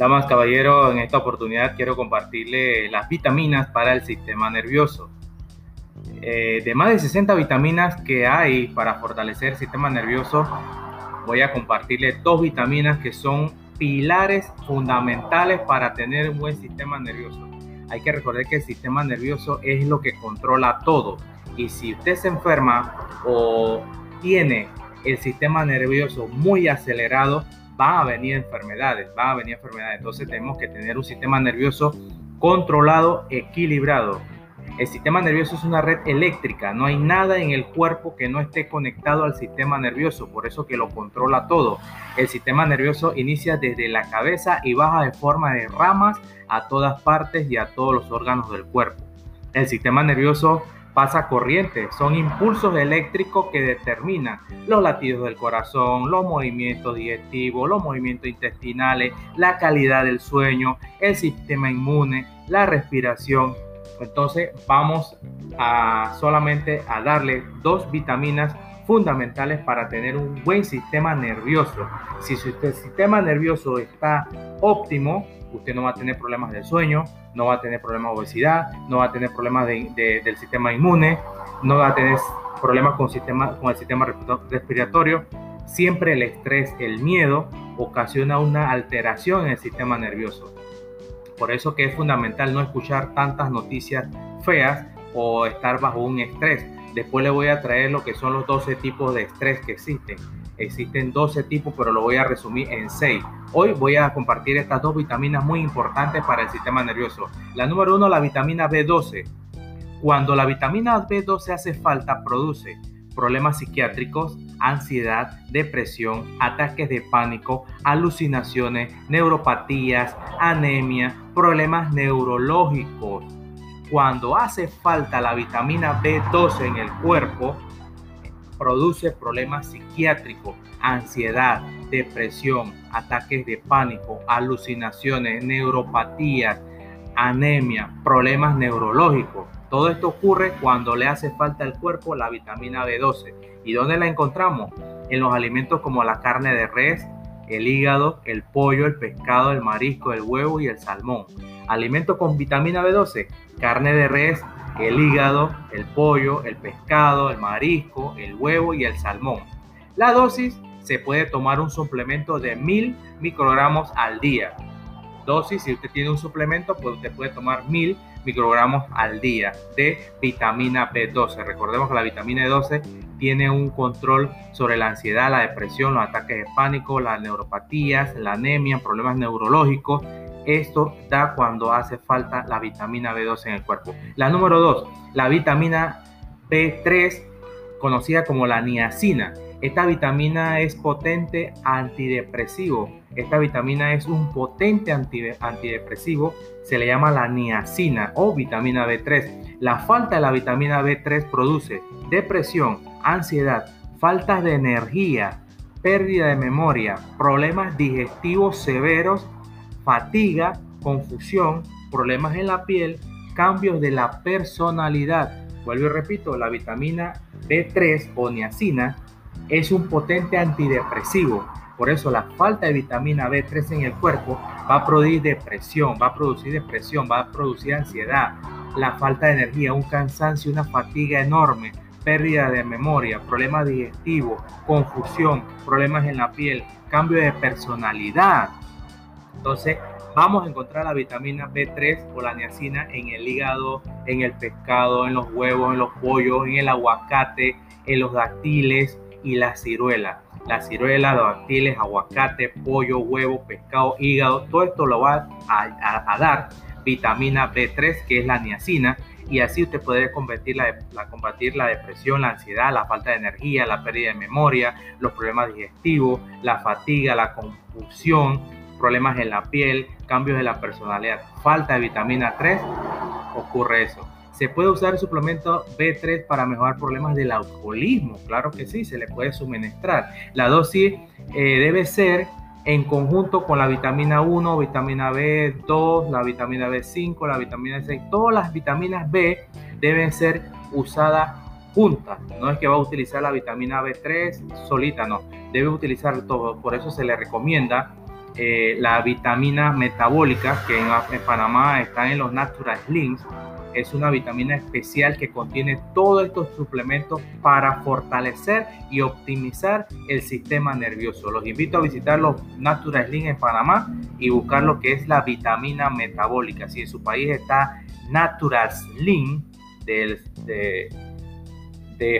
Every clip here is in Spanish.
Damas, caballeros, en esta oportunidad quiero compartirle las vitaminas para el sistema nervioso. Eh, de más de 60 vitaminas que hay para fortalecer el sistema nervioso, voy a compartirle dos vitaminas que son pilares fundamentales para tener un buen sistema nervioso. Hay que recordar que el sistema nervioso es lo que controla todo. Y si usted se enferma o tiene el sistema nervioso muy acelerado, va a venir enfermedades, va a venir enfermedades. Entonces tenemos que tener un sistema nervioso controlado, equilibrado. El sistema nervioso es una red eléctrica, no hay nada en el cuerpo que no esté conectado al sistema nervioso, por eso que lo controla todo. El sistema nervioso inicia desde la cabeza y baja de forma de ramas a todas partes y a todos los órganos del cuerpo. El sistema nervioso pasa corriente, son impulsos eléctricos que determinan los latidos del corazón, los movimientos digestivos, los movimientos intestinales, la calidad del sueño, el sistema inmune, la respiración. Entonces vamos a solamente a darle dos vitaminas fundamentales para tener un buen sistema nervioso. Si su sistema nervioso está óptimo, usted no va a tener problemas de sueño, no va a tener problemas de obesidad, no va a tener problemas del sistema inmune, no va a tener problemas con, sistema, con el sistema respiratorio. Siempre el estrés, el miedo, ocasiona una alteración en el sistema nervioso. Por eso que es fundamental no escuchar tantas noticias feas o estar bajo un estrés. Después le voy a traer lo que son los 12 tipos de estrés que existen. Existen 12 tipos, pero lo voy a resumir en 6. Hoy voy a compartir estas dos vitaminas muy importantes para el sistema nervioso. La número uno, la vitamina B12. Cuando la vitamina B12 hace falta, produce problemas psiquiátricos, ansiedad, depresión, ataques de pánico, alucinaciones, neuropatías, anemia, problemas neurológicos. Cuando hace falta la vitamina B12 en el cuerpo, produce problemas psiquiátricos, ansiedad, depresión, ataques de pánico, alucinaciones, neuropatías, anemia, problemas neurológicos. Todo esto ocurre cuando le hace falta al cuerpo la vitamina B12. ¿Y dónde la encontramos? En los alimentos como la carne de res, el hígado, el pollo, el pescado, el marisco, el huevo y el salmón. Alimentos con vitamina B12, carne de res, el hígado, el pollo, el pescado, el marisco, el huevo y el salmón. La dosis se puede tomar un suplemento de 1000 microgramos al día. Dosis, si usted tiene un suplemento, pues usted puede tomar 1000 microgramos al día de vitamina B12. Recordemos que la vitamina B12 tiene un control sobre la ansiedad, la depresión, los ataques de pánico, las neuropatías, la anemia, problemas neurológicos esto da cuando hace falta la vitamina B12 en el cuerpo. La número 2, la vitamina B3, conocida como la niacina. Esta vitamina es potente antidepresivo. Esta vitamina es un potente antidepresivo. Se le llama la niacina o vitamina B3. La falta de la vitamina B3 produce depresión, ansiedad, falta de energía, pérdida de memoria, problemas digestivos severos fatiga, confusión, problemas en la piel, cambios de la personalidad. Vuelvo y repito, la vitamina B3 o niacina es un potente antidepresivo. Por eso la falta de vitamina B3 en el cuerpo va a producir depresión, va a producir depresión, va a producir ansiedad, la falta de energía, un cansancio, una fatiga enorme, pérdida de memoria, problemas digestivos, confusión, problemas en la piel, cambio de personalidad. Entonces, vamos a encontrar la vitamina B3 o la niacina en el hígado, en el pescado, en los huevos, en los pollos, en el aguacate, en los dactiles y la ciruela. La ciruela, los dactiles, aguacate, pollo, huevo, pescado, hígado, todo esto lo va a, dar vitamina B3, que es la niacina, y así usted puede combatir la, combatir la depresión, la ansiedad, la falta de energía, la pérdida de memoria, los problemas digestivos, la fatiga, la confusión, problemas en la piel, cambios de la personalidad, falta de vitamina 3, ocurre eso. ¿Se puede usar el suplemento B3 para mejorar problemas del alcoholismo? Claro que sí, se le puede suministrar. La dosis eh, debe ser en conjunto con la vitamina 1, vitamina B2, la vitamina B5, la vitamina C. Todas las vitaminas B deben ser usadas juntas. No es que va a utilizar la vitamina B3 solita, no. Debe utilizar todo. Por eso se le recomienda eh, la vitamina metabólica, que en, Panamá está en los Natural Slims, es una vitamina especial que contiene todos estos suplementos para fortalecer y optimizar el sistema nervioso. Los invito a visitar los Natural Slim en Panamá y buscar lo que es la vitamina metabólica. Si en su país está Natural Slim de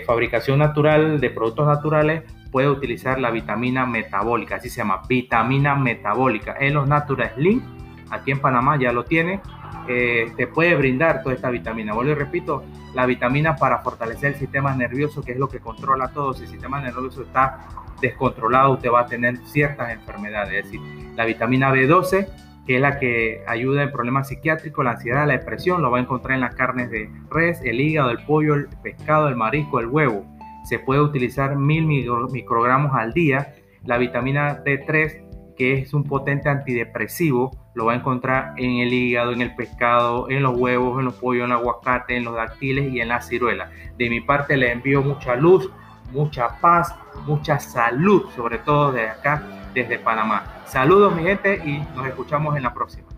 fabricación natural, de productos naturales, puede utilizar la vitamina metabólica, así se llama, vitamina metabólica. En los Natural Slim, aquí en Panamá ya lo tiene, eh, te puede brindar toda esta vitamina. Vuelvo y repito, la vitamina para fortalecer el sistema nervioso, que es lo que controla todo. Si el sistema nervioso está descontrolado, usted va a tener ciertas enfermedades. Es decir, la vitamina B12, que es la que ayuda en problemas psiquiátricos, la ansiedad, la depresión, lo va a encontrar en las carnes de res, el hígado, el pollo, el pescado, el marisco, el huevo se puede utilizar mil microgramos al día. La vitamina D3, que es un potente antidepresivo, lo va a encontrar en el hígado, en el pescado, en los huevos, en los pollos, en el aguacate, en los dactiles y en la ciruela. De mi parte le envío mucha luz, mucha paz, mucha salud, sobre todo desde acá, desde Panamá. Saludos mi gente y nos escuchamos en la próxima.